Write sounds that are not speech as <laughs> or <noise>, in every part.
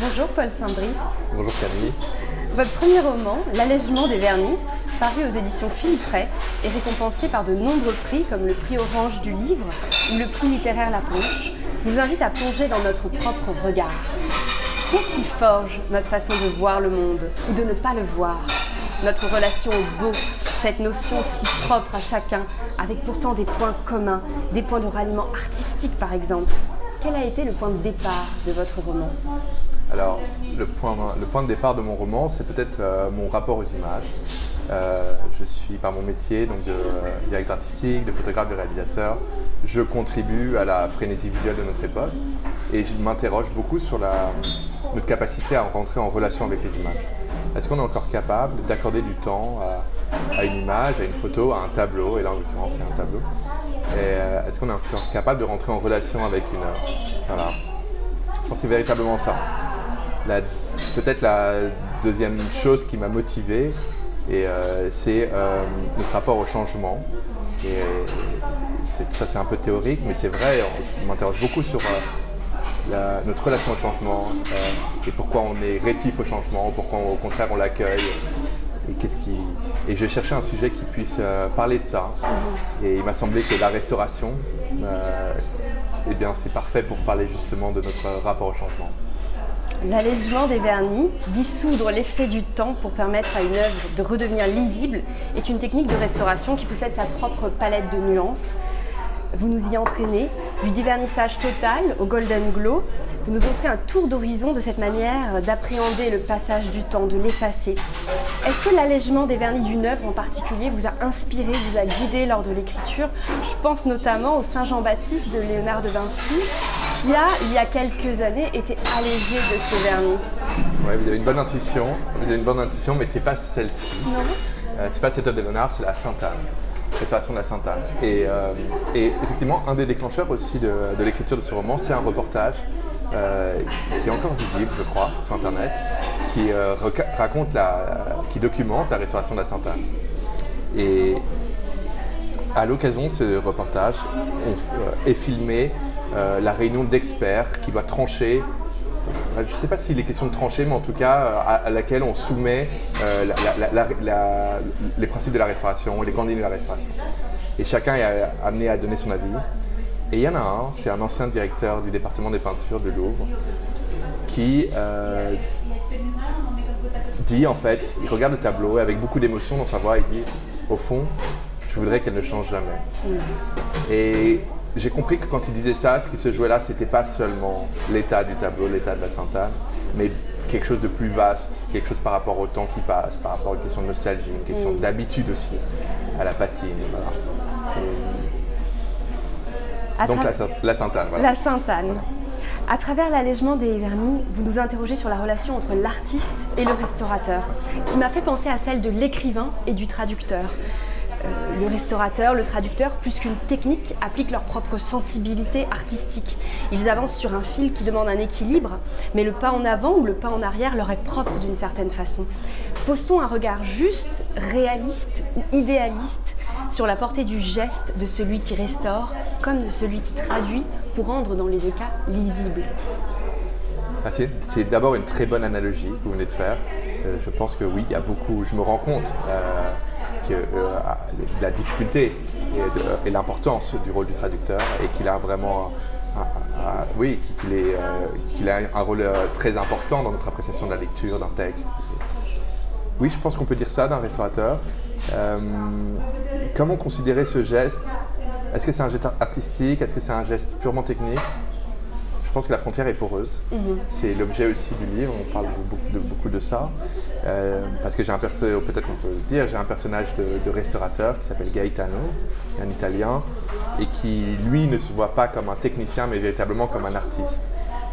Bonjour Paul Saint-Brice. Bonjour Camille. Votre premier roman, L'allègement des vernis, paru aux éditions Philippe Ray, est récompensé par de nombreux prix comme le prix Orange du livre ou le prix littéraire La Ponche, nous invite à plonger dans notre propre regard. Qu'est-ce qui forge notre façon de voir le monde ou de ne pas le voir? Notre relation au beau, cette notion si propre à chacun, avec pourtant des points communs, des points de ralliement artistique par exemple. Quel a été le point de départ de votre roman? Alors, le point, le point de départ de mon roman, c'est peut-être euh, mon rapport aux images. Euh, je suis par mon métier, donc de euh, directeur artistique, de photographe, de réalisateur. Je contribue à la frénésie visuelle de notre époque et je m'interroge beaucoup sur notre capacité à rentrer en relation avec les images. Est-ce qu'on est encore capable d'accorder du temps à, une image, à une photo, à un tableau, et là en l'occurrence c'est un tableau, est-ce qu'on est encore capable de rentrer en relation avec une Voilà. Je pense que c'est véritablement ça. Peut-être la deuxième chose qui m'a motivé, et euh, c'est euh, notre rapport au changement. Et ça c'est un peu théorique, mais c'est vrai, je m'interroge beaucoup sur euh, notre relation au changement et pourquoi on est rétif au changement, pourquoi au contraire on l'accueille. Et, qu'est-ce qui... et j'ai cherché un sujet qui puisse parler de ça. Et il m'a semblé que la restauration, eh bien, c'est parfait pour parler justement de notre rapport au changement. L'allègement des vernis, dissoudre l'effet du temps pour permettre à une œuvre de redevenir lisible, est une technique de restauration qui possède sa propre palette de nuances. Vous nous y entraînez, du dévernissage total au golden glow. Vous nous offrez un tour d'horizon de cette manière d'appréhender le passage du temps, de l'effacer. Est-ce que l'allègement des vernis d'une œuvre en particulier vous a inspiré, vous a guidé lors de l'écriture? Je pense notamment au Saint Jean-Baptiste de Léonard de Vinci, qui a, il y a quelques années, été allégé de ses vernis. Oui, vous avez une bonne intuition, vous avez une bonne intuition, mais c'est pas celle-ci. Non. Euh, c'est pas cette œuvre de Léonard, c'est la Sainte-Anne. Restauration de la Sainte-Anne. Et, euh, et, effectivement, un des déclencheurs aussi de, l'écriture de ce roman, c'est un reportage euh, qui est encore visible, je crois, sur Internet, qui raconte la, qui documente la restauration de la Sainte-Anne. Et à l'occasion de ce reportage, on, est filmé euh, la réunion d'experts qui doit trancher euh, je ne sais pas s'il est question de trancher, mais en tout cas euh, à, laquelle on soumet les principes de la restauration, les candidats de la restauration. Et chacun est amené à donner son avis. Et il y en a un, c'est un ancien directeur du département des peintures de Louvre, qui dit en fait, il regarde le tableau et avec beaucoup d'émotion dans sa voix, il dit, au fond, je voudrais qu'elle ne change jamais. Et j'ai compris que quand il disait ça, ce qui se jouait là, c'était pas seulement l'état du tableau, l'état de la Sainte-Anne, mais quelque chose de plus vaste, quelque chose par rapport au temps qui passe, par rapport à une question de nostalgie, une question mm. d'habitude aussi, à la patine. Donc la, Sainte-Anne. La Sainte-Anne. À travers l'allègement des vernis, vous nous interrogez sur la relation entre l'artiste et le restaurateur, qui m'a fait penser à celle de l'écrivain et du traducteur. Euh, le restaurateur, le traducteur, plus qu'une technique, appliquent leur propre sensibilité artistique. Ils avancent sur un fil qui demande un équilibre, mais le pas en avant ou le pas en arrière leur est propre d'une certaine façon. Pose-t-on un regard juste, réaliste ou idéaliste sur la portée du geste de celui qui restaure comme de celui qui traduit pour rendre dans les deux cas lisible ah, C'est d'abord une très bonne analogie que vous venez de faire. Euh, je pense que oui, il y a beaucoup, je me rends compte. Euh, la difficulté et, l'importance du rôle du traducteur et qu'il a vraiment oui, euh, qu'il a un rôle euh, très important dans notre appréciation de la lecture d'un texte. Oui, je pense qu'on peut dire ça d'un restaurateur. comment considérer ce geste? Est-ce que c'est un geste artistique? Est-ce que c'est un geste purement technique? Pense que la frontière est poreuse. Mhm. C'est l'objet aussi du livre, on parle de beaucoup de, ça. Euh, parce que j'ai un personnage, peut-être qu'on peut le dire, j'ai un personnage de, restaurateur qui s'appelle Gaetano, un Italien, et qui, lui, ne se voit pas comme un technicien, mais véritablement comme un artiste.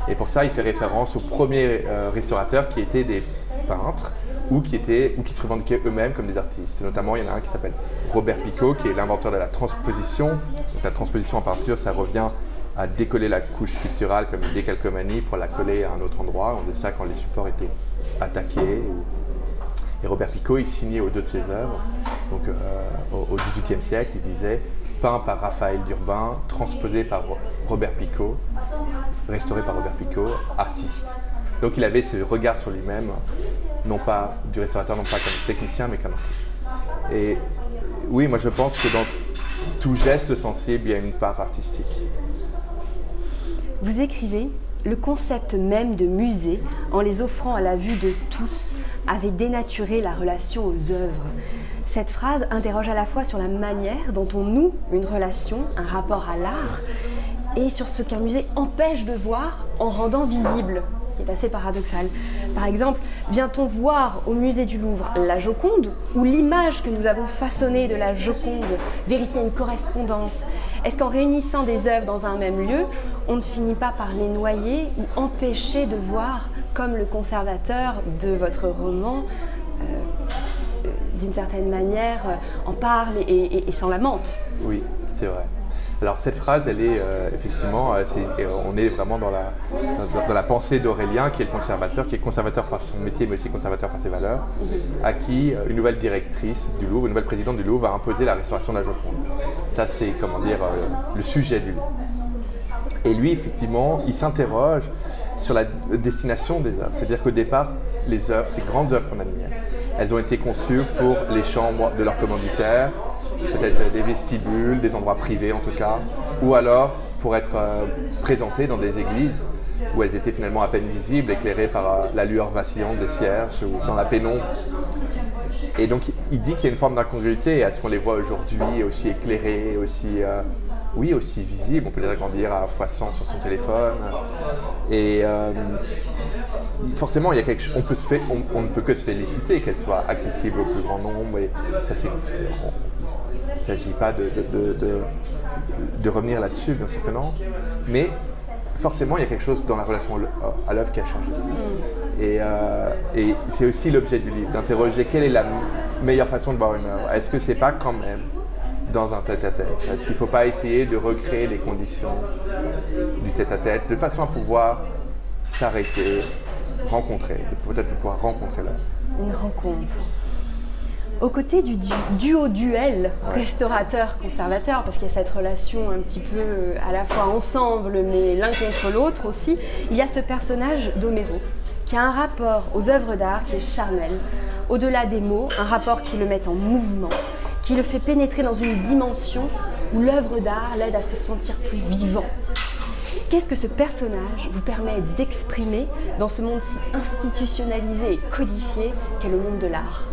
Et pour ça, il fait référence aux premiers euh, restaurateurs qui étaient des peintres ou qui, étaient, ou qui se revendiquaient eux-mêmes comme des artistes. notamment, il y en a un qui s'appelle Robert Picot, qui est l'inventeur de la transposition. Donc, la transposition en peinture, ça revient à décoller la couche picturale comme une décalcomanie pour la coller à un autre endroit. On faisait ça quand les supports étaient attaqués. Et Robert Picot, il signait aux deux de ses œuvres. Donc euh, au XVIIIe siècle, il disait peint par Raphaël d'Urbain, transposé par Robert Picot, restauré par Robert Picot, artiste. Donc il avait ce regard sur lui-même, non pas du restaurateur, non pas comme technicien, mais comme artiste. Et oui, moi je pense que dans tout geste sensible, il y a une part artistique. Vous écrivez le concept même de musée, en les offrant à la vue de tous, avait dénaturé la relation aux œuvres. Cette phrase interroge à la fois sur la manière dont on noue une relation, un rapport à l'art, et sur ce qu'un musée empêche de voir en rendant visible, ce qui est assez paradoxal. Par exemple, vient-on voir au musée du Louvre la Joconde, ou l'image que nous avons façonnée de la Joconde, vérifier une correspondance Est-ce qu'en réunissant des œuvres dans un même lieu, on ne finit pas par les noyer ou empêcher de voir, comme le conservateur de votre roman, euh, d'une certaine manière, euh, en parle et s'en lamente? Oui, c'est vrai. Alors cette phrase, elle est euh, effectivement, euh, on est vraiment dans la, pensée d'Aurélien, qui est conservateur, qui est conservateur par son métier, mais aussi conservateur par ses valeurs, à qui euh, une nouvelle directrice du Louvre, une nouvelle présidente du Louvre, a imposé la restauration de la Joconde. Ça, c'est comment dire le sujet du livre. Et lui, effectivement, il s'interroge sur la destination des œuvres. C'est-à-dire qu'au départ, les œuvres, ces grandes œuvres qu'on admire, elles ont été conçues pour les chambres de leurs commanditaires, peut-être des vestibules, des endroits privés en tout cas, ou alors pour être euh, présentées dans des églises où elles étaient finalement à peine visibles, éclairées par euh, la lueur vacillante des cierges ou dans la pénombre. Et donc il dit qu'il y a une forme d'incongruité à ce qu'on les voit aujourd'hui aussi éclairées, aussi, euh, oui, aussi visibles. On peut les agrandir à x100 sur son téléphone. Et forcément, il y a quelque, on, se on, ne peut que se féliciter qu'elles soient accessibles au plus grand nombre. Et ça, c'est, il ne s'agit pas de, de, revenir là-dessus, bien sûr que non. Mais forcément, il y a quelque chose dans la relation à l'œuvre qui a changé. Mm. Euh, et, c'est aussi l'objet du livre, d'interroger quelle est la meilleure façon de voir une œuvre. Est-ce que c'est pas quand même dans un tête-à-tête? Est-ce qu'il ne faut pas essayer de recréer les conditions du tête-à-tête de façon à pouvoir s'arrêter, rencontrer, peut-être pouvoir rencontrer l'œuvre? Une rencontre. Aux côtés du, duo duel restaurateur-conservateur, parce qu'il y a cette relation un petit peu euh, à la fois ensemble, mais l'un contre l'autre aussi, il y a ce personnage d'Homero, qui a un rapport aux œuvres d'art qui est charnel. Au-delà des mots, un rapport qui le met en mouvement, qui le fait pénétrer dans une dimension où l'œuvre d'art l'aide à se sentir plus vivant. Qu'est-ce que ce personnage vous permet d'exprimer dans ce monde si institutionnalisé et codifié qu'est le monde de l'art?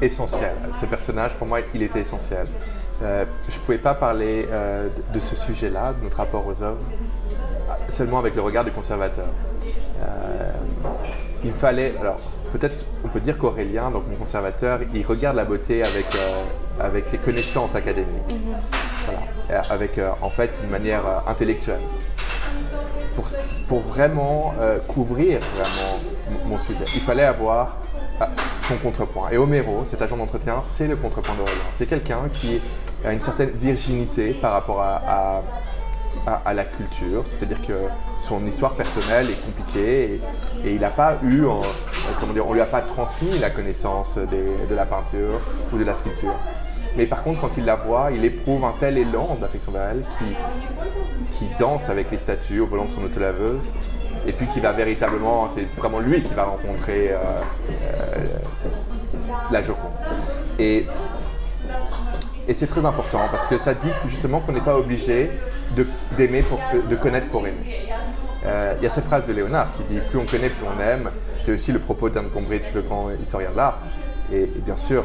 Essentiel. Ce personnage, pour moi, il était essentiel. Euh, je ne pouvais pas parler euh, de ce sujet-là, de notre rapport aux œuvres, seulement avec le regard du conservateur. Euh, il fallait, alors peut-être on peut dire qu'Aurélien, donc mon conservateur, il regarde la beauté avec, avec ses connaissances académiques, voilà. avec en fait une manière intellectuelle, pour, pour vraiment couvrir vraiment mon sujet. Il fallait avoir contrepoint. Et Homero, cet agent d'entretien, c'est le contrepoint d'Aurélien. C'est quelqu'un qui a une certaine virginité par rapport à, à, la culture, c'est-à-dire que son histoire personnelle est compliquée et, il n'a pas eu, comment dire, on lui a pas transmis la connaissance de la peinture ou de la sculpture. Mais par contre, quand il la voit, il éprouve un tel élan d'affection vers elle qui, qui danse avec les statues au volant de son autolaveuse et puis qui va véritablement, c'est vraiment lui qui va rencontrer euh, euh, la Joconde. Et, et c'est très important parce que ça dit justement qu'on n'est pas obligé d'aimer pour de connaître pour aimer. Euh, il y a cette phrase de Léonard qui dit plus on connaît, plus on aime. C'était aussi le propos d'Anne Combridge, le grand historien de l'art. Et, bien sûr,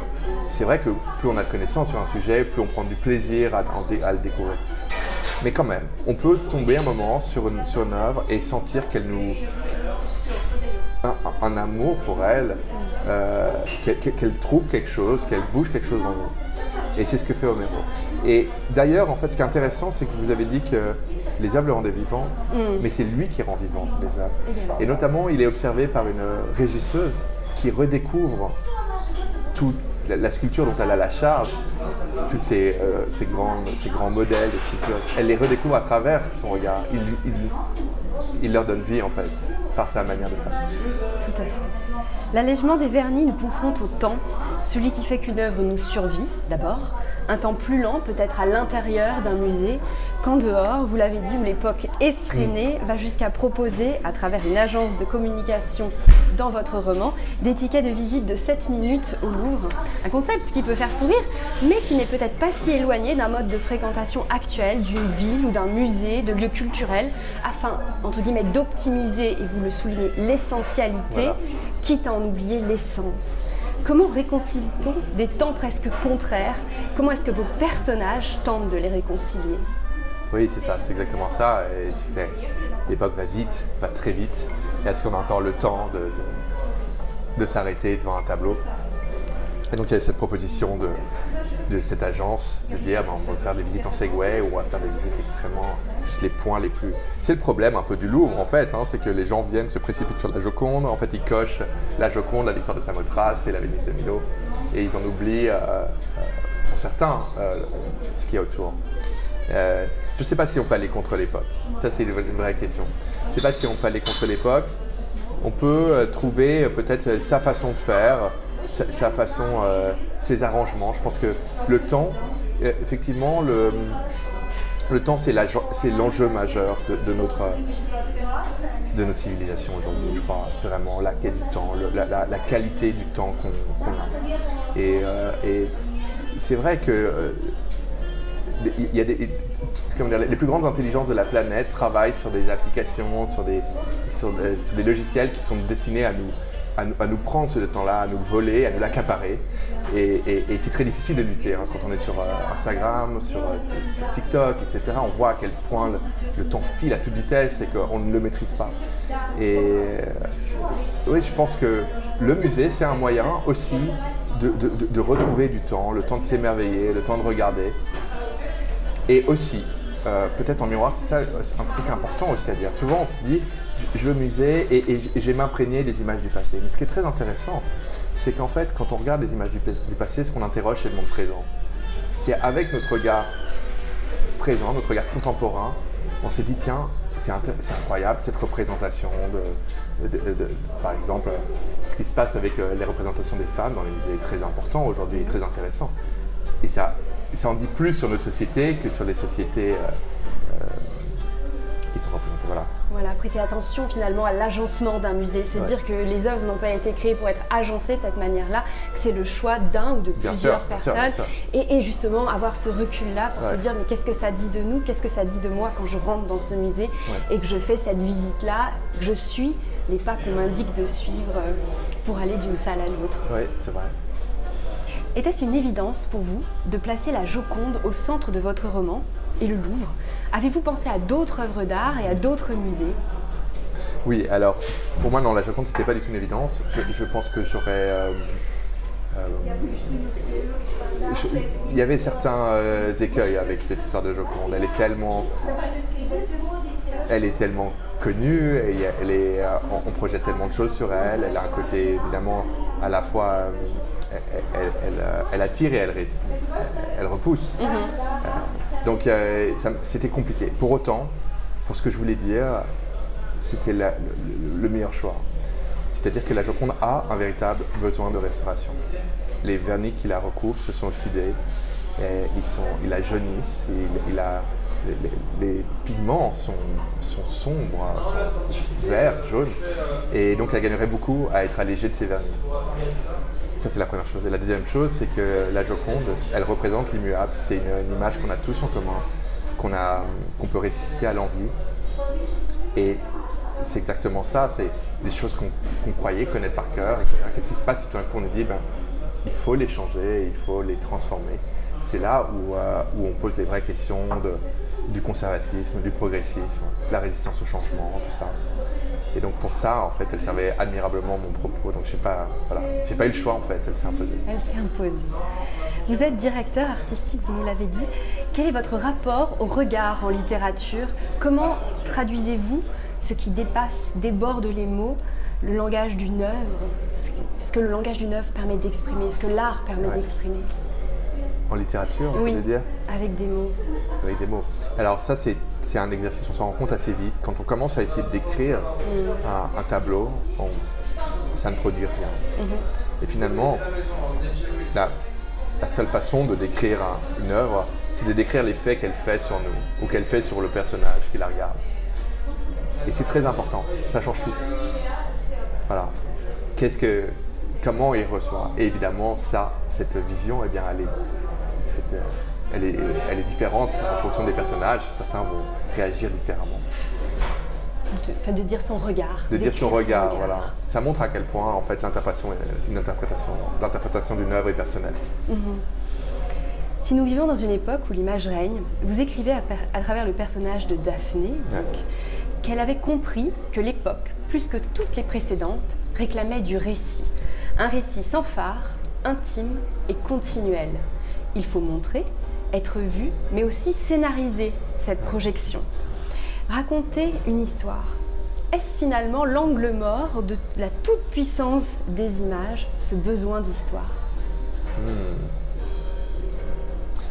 c'est vrai que plus on a de connaissances sur un sujet, plus on prend du plaisir à, à le découvrir. Mais quand même, on peut tomber un moment sur une, sur œuvre et sentir qu'elle nous. Un, amour pour elle, euh, qu'elle trouve quelque chose, qu'elle bouge quelque chose en nous. Et c'est ce que fait Homero. Et d'ailleurs, en fait, ce qui est intéressant, c'est que vous avez dit que les œuvres le rendaient vivant, mm. mais c'est lui qui rend vivant les œuvres. Et notamment, il est observé par une régisseuse qui redécouvre toute la, sculpture dont elle a la charge, tous ces, euh, ces grands modèles de sculpture, elle les redécouvre à travers son regard. Il, il, leur donne vie en fait, par sa manière de faire. Tout à fait. L'allègement des vernis nous confronte au temps, celui qui fait qu'une œuvre nous survit d'abord, un temps plus lent peut-être à l'intérieur d'un musée qu'en dehors, vous l'avez dit, où l'époque effrénée va jusqu'à proposer, à travers une agence de communication dans votre roman, des tickets de visite de 7 minutes au Louvre. Un concept qui peut faire sourire, mais qui n'est peut-être pas si éloigné d'un mode de fréquentation actuel d'une ville ou d'un musée, de lieux culturels, afin, entre guillemets, d'optimiser, et vous le soulignez, l'essentialité, quitte à en oublier l'essence. Comment réconcilie-t-on des temps presque contraires? Comment est-ce que vos personnages tentent de les réconcilier? Oui, c'est ça, c'est exactement ça. l'époque va vite, va très vite. Est-ce qu'on a encore le temps de, de, s'arrêter devant un tableau? Et donc il y a cette proposition de, de cette agence de dire ben, on va faire des visites en Segway ou on va faire des visites extrêmement juste les points les plus. C'est le problème un peu du Louvre en fait, hein, c'est que les gens viennent se précipitent sur la Joconde, en fait ils cochent la Joconde, la victoire de Samothrace et la Vénus de Milo et ils en oublient euh, euh, pour certains euh, ce qu'il y a autour. Je ne sais pas si on peut aller contre l'époque. Ça c'est une vraie question. Je ne sais pas si on peut aller contre l'époque. On peut trouver peut-être sa façon de faire, sa, façon, ses arrangements. Je pense que le temps, effectivement, le, le temps, c'est l'enjeu majeur de, notre, de nos civilisations aujourd'hui, je crois. C'est vraiment la quête du temps, la, qualité du temps qu'on a. Et, euh, c'est vrai que euh, il y a les plus grandes intelligences de la planète travaillent sur des applications, sur des, des logiciels qui sont destinés à nous, à, nous prendre ce temps-là, à nous voler, à nous l'accaparer. Et, c'est très difficile de lutter. Hein. Quand on est sur euh, Instagram, sur, euh, TikTok, etc., on voit à quel point le, temps file à toute vitesse et qu'on ne le maîtrise pas. Et euh, oui, je pense que le musée, c'est un moyen aussi de, retrouver du temps, le temps de s'émerveiller, le temps de regarder. Et aussi, peut-être en miroir, c'est ça un truc important aussi à dire. Souvent, on se dit, je veux musée et, vais m'imprégner des images du passé. Mais ce qui est très intéressant, c'est qu'en fait, quand on regarde les images du, passé, ce qu'on interroge, c'est le monde présent. C'est avec notre regard présent, notre regard contemporain, on s'est dit, tiens, c'est incroyable cette représentation de, par exemple, ce qui se passe avec euh, les représentations des femmes dans les musées est très important aujourd'hui, très intéressant. Et ça, ça en dit plus sur notre société que sur les sociétés euh, euh, qui sont représentées. Voilà. Voilà, prêter attention finalement à l'agencement d'un musée, se dire que les œuvres n'ont pas été créées pour être agencées de cette manière-là, que c'est le choix d'un ou de plusieurs personnes, Et, justement avoir ce recul-là pour se dire mais qu'est-ce que ça dit de nous, qu'est-ce que ça dit de moi quand je rentre dans ce musée et que je fais cette visite-là, que je suis les pas qu'on m'indique de suivre euh, pour aller d'une salle à l'autre. Oui, c'est vrai. Était-ce une évidence pour vous de placer la Joconde au centre de votre roman et le Louvre? Avez-vous pensé à d'autres œuvres d'art et à d'autres musées? Oui, alors pour moi, non, la Joconde, c'était pas du tout une évidence. Je, pense que j'aurais. Euh, euh, il y avait certains euh, écueils avec cette histoire de Joconde. Elle est tellement. Elle est tellement connue, et elle est, on, projette tellement de choses sur elle. Elle a un côté évidemment à la fois. Elle, attire et elle, elle repousse. Mm-hmm. Donc euh, c'était compliqué. Pour autant, pour ce que je voulais dire, c'était le, meilleur choix. C'est-à-dire que la Joconde a un véritable besoin de restauration. Les vernis qui la recouvrent se sont oxydés, et ils, sont, ils la jaunissent, il, a, les, pigments sont, sombres, sont verts, jaunes, et donc elle gagnerait beaucoup à être allégée de ces vernis. Ça, c'est la première chose. Et la deuxième chose, c'est que la Joconde, elle représente l'immuable. C'est une, image qu'on a tous en commun, qu'on peut ressusciter à l'envie. Et c'est exactement ça. C'est des choses qu'on croyait connaître par cœur, Qu'est-ce qui se passe si tout d'un coup on nous dit, ben, il faut les changer, il faut les transformer? C'est là où, euh, où, on pose les vraies questions de, du conservatisme, du progressisme, la résistance au changement, tout ça. Et donc pour ça, en fait, elle servait admirablement mon propos. Donc j'ai pas, voilà, j'ai pas eu le choix en fait. Elle s'est imposée. Elle s'est imposée. Vous êtes directeur artistique, vous nous l'avez dit. Quel est votre rapport au regard en littérature? Comment traduisez-vous ce qui dépasse, déborde les mots, le langage d'une œuvre? Ce que le langage d'une œuvre permet d'exprimer, ce que l'art permet d'exprimer En littérature, on oui, peut dire? Avec des mots. Avec des mots. Alors ça, c'est c'est un exercice, on s'en rend compte assez vite. Quand on commence à essayer de décrire un, tableau, ça ne produit rien. Et finalement, la, seule façon de décrire une œuvre, c'est de décrire les faits qu'elle fait sur nous ou qu'elle fait sur le personnage qui la regarde. Et c'est très important, ça change tout. Voilà. Qu'est-ce que, comment il reçoit? Et évidemment, ça, cette vision, eh bien, elle est, elle est, elle est différente en fonction des personnages. Certains vont réagir différemment. De, de dire son regard. De dire son regard, voilà. Ça montre à quel point, en fait, l'interprétation, une interprétation, l'interprétation d'une œuvre est personnelle. Mhm. Si nous vivons dans une époque où l'image règne, vous écrivez à, travers le personnage de Daphné qu'elle avait compris que l'époque, plus que toutes les précédentes, réclamait du récit. Un récit sans phare, intime et continuel. Il faut montrer, être vu, mais aussi scénariser cette projection. Raconter une histoire. Est-ce finalement l'angle mort de la toute-puissance des images, ce besoin d'histoire? Hmm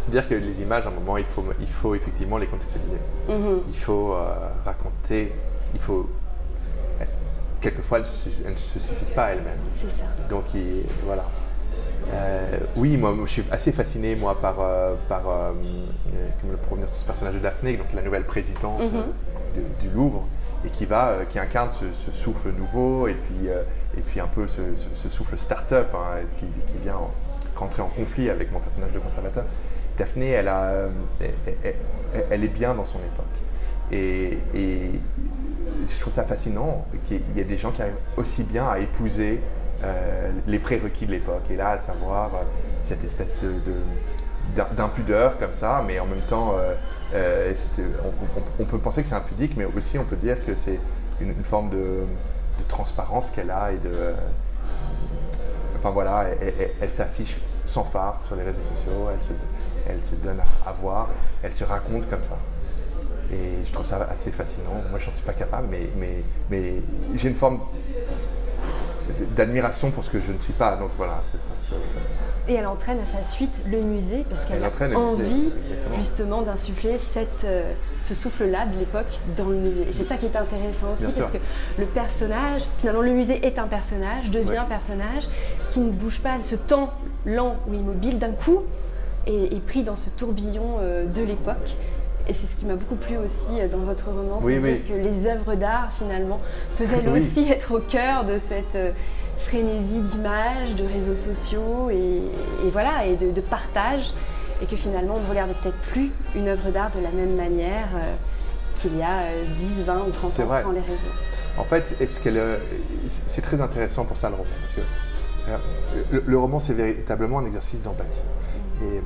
dire que les images, à un moment, il faut, il faut effectivement les contextualiser. Mhm. Il faut euh, raconter, il faut. Quelquefois, elles ne se suffisent pas elles-mêmes. C'est ça. Donc, voilà. Euh, oui, moi, je suis assez fasciné, moi, par, euh, par comme le provenir de ce personnage de Daphné, donc la nouvelle présidente mhm. du Louvre, et qui va, qui incarne ce, souffle nouveau, et puis, et puis un peu ce, souffle start-up, hein, qui, qui, vient rentrer en conflit avec mon personnage de conservateur. Daphné, elle, a, elle, est bien dans son époque. Et, je trouve ça fascinant qu'il y ait des gens qui arrivent aussi bien à épouser euh, les prérequis de l'époque. Et là, à savoir euh, cette espèce de, d'impudeur comme ça, mais en même temps, euh, on, peut penser que c'est impudique, mais aussi on peut dire que c'est une, forme de, transparence qu'elle a et de. enfin voilà, elle, s'affiche sans phare sur les réseaux sociaux, elle se, elle se donne à, voir, elle se raconte comme ça. Et je trouve ça assez fascinant. Moi, je n'en suis pas capable, mais, mais, mais j'ai une forme d'admiration pour ce que je ne suis pas. Donc voilà. Et elle entraîne à sa suite le musée parce qu'elle a envie justement d'insuffler euh, ce souffle-là de l'époque dans le musée. Et c'est ça qui est intéressant aussi parce que le personnage, finalement le musée est un personnage, devient un personnage qui ne bouge pas, ce temps lent ou immobile d'un coup est, pris dans ce tourbillon euh, de l'époque. Et c'est ce qui m'a beaucoup plu aussi euh, dans votre roman, c'est que les œuvres d'art finalement peuvent elles <laughs> aussi être au cœur de cette euh, frénésie d'images, de réseaux sociaux et, voilà, et de, partage, et que finalement on ne regarde peut-être plus une œuvre d'art de la même manière qu'il y a 10, 20 ou 30 ans sans les réseaux. En fait, c'est très intéressant pour ça le roman, parce que le roman c'est véritablement un exercice d'empathie. Et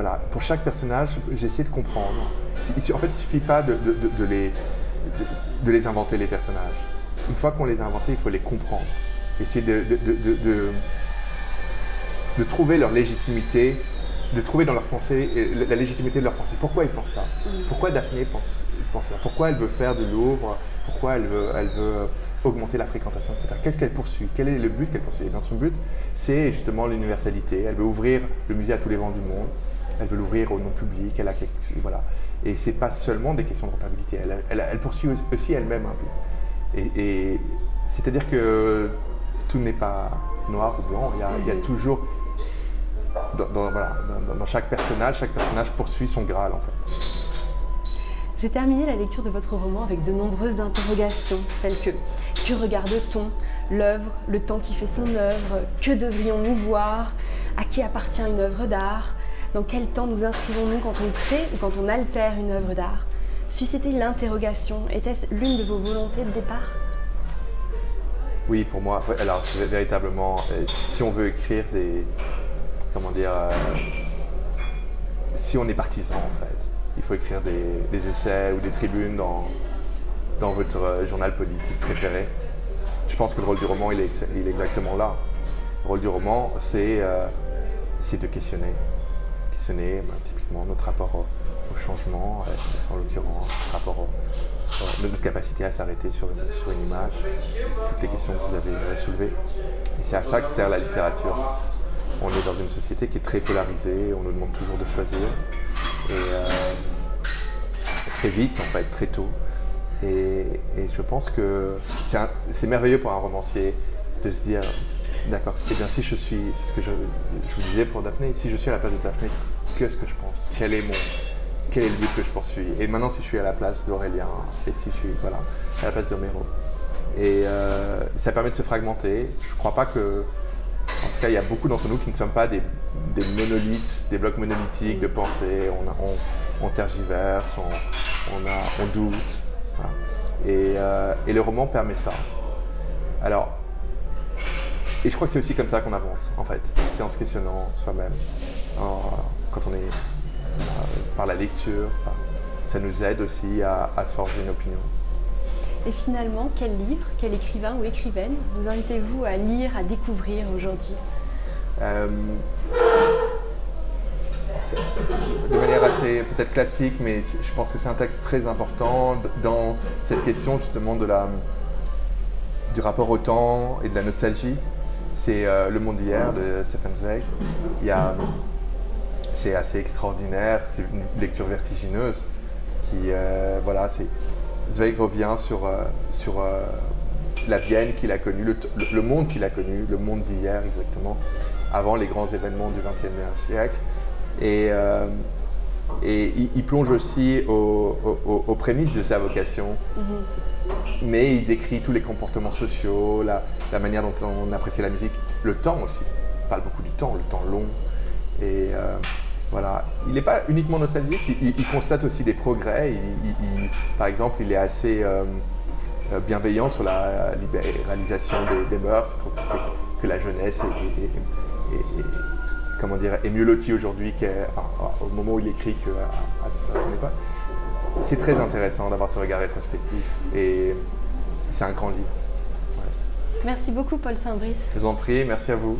voilà, pour chaque personnage, j'ai essayé de comprendre. En fait, il ne suffit pas de, les, de, les inventer, les personnages. Une fois qu'on les a inventés, il faut les comprendre. Essayer de, de, trouver leur légitimité, de trouver dans leur pensée la légitimité de leur pensée. Pourquoi ils pensent ça? Pourquoi Daphné pense, pense ça? Pourquoi elle veut faire de Louvre? Pourquoi elle veut, elle veut augmenter la fréquentation, etc. Qu'est-ce qu'elle poursuit? Quel est le but qu'elle poursuit? Eh Son but, c'est justement l'universalité. Elle veut ouvrir le musée à tous les vents du monde. Elle veut l'ouvrir au non-public. Elle a quelque... voilà. Et c'est pas seulement des questions de rentabilité. Elle, poursuit aussi elle-même un peu. Et, c'est-à-dire que tout n'est pas noir ou blanc. Il y a, toujours dans chaque personnage, chaque personnage poursuit son Graal en fait. J'ai terminé la lecture de votre roman avec de nombreuses interrogations, telles que que regarde-t-on? L'œuvre, le temps qui fait son œuvre, que devrions-nous voir? À qui appartient une œuvre d'art? Dans quel temps nous inscrivons-nous quand on crée ou quand on altère une œuvre d'art Susciter l'interrogation, était-ce l'une de vos volontés de départ Oui, pour moi, alors c'est véritablement, euh, si on veut écrire des, comment dire, euh, si on est partisan en fait, il faut écrire des, essais ou des tribunes dans, dans votre euh, journal politique préféré. Je pense que le rôle du roman, il est, exactement là. Le rôle du roman, c'est de questionner. Questionner ben, typiquement notre rapport au, changement, euh, en l'occurrence, rapport notre capacité à s'arrêter sur une, image, toutes les questions que vous avez soulevées. Et c'est à ça que sert la littérature. On est dans une société qui est très polarisée, on nous demande toujours de choisir. Et euh, très vite, en fait, très tôt. Et, je pense que c'est merveilleux pour un romancier de se dire, d'accord, et eh bien si je suis, c'est ce que je, vous disais pour Daphné, si je suis à la place de Daphné, qu'est-ce que je pense? Quel est mon quel est le but que je poursuis? Et maintenant, si je suis à la place d'Aurélien et si je suis voilà, à la place d'Homero. Et euh, ça permet de se fragmenter. Je crois pas que. En tout cas, il y a beaucoup d'entre nous qui ne sommes pas des, monolithes, des blocs monolithiques de pensée. On, on, tergiverse, on, doute. Euh, et, le roman permet ça. Alors, et je crois que c'est aussi comme ça qu'on avance, en fait. C'est en se questionnant soi-même. Quand on est par la lecture, ça nous aide aussi à, se forger une opinion. Et finalement, quel livre, quel écrivain ou écrivaine vous invitez-vous à lire, à découvrir aujourd'hui? Euh, De manière assez peut-être classique, mais je pense que c'est un texte très important dans cette question justement de la, du rapport au temps et de la nostalgie. C'est euh, Le monde d'hier de Stefan Zweig. C'est assez extraordinaire, c'est une lecture vertigineuse qui, euh, voilà, Zweig revient sur, euh, sur la Vienne qu'il a connue, le, monde qu'il a connu, le monde d'hier exactement, avant les grands événements du XXe siècle. Et, et il, plonge aussi aux, prémices de sa vocation, mm-hmm. mais il décrit tous les comportements sociaux, la, la, manière dont on apprécie la musique, le temps aussi. Il parle beaucoup du temps, le temps long. Et voilà. Il n'est pas uniquement nostalgique, il, constate aussi des progrès. par exemple, il est assez euh, euh, bienveillant sur la libéralisation des, mœurs. Il trouve que, la jeunesse est, comment dire, est mieux lotie aujourd'hui qu'au moment où il écrit qu'à son époque. C'est très intéressant d'avoir ce regard rétrospectif et c'est un grand livre. Merci beaucoup Paul Saint-Brice. Je vous en prie, merci à vous.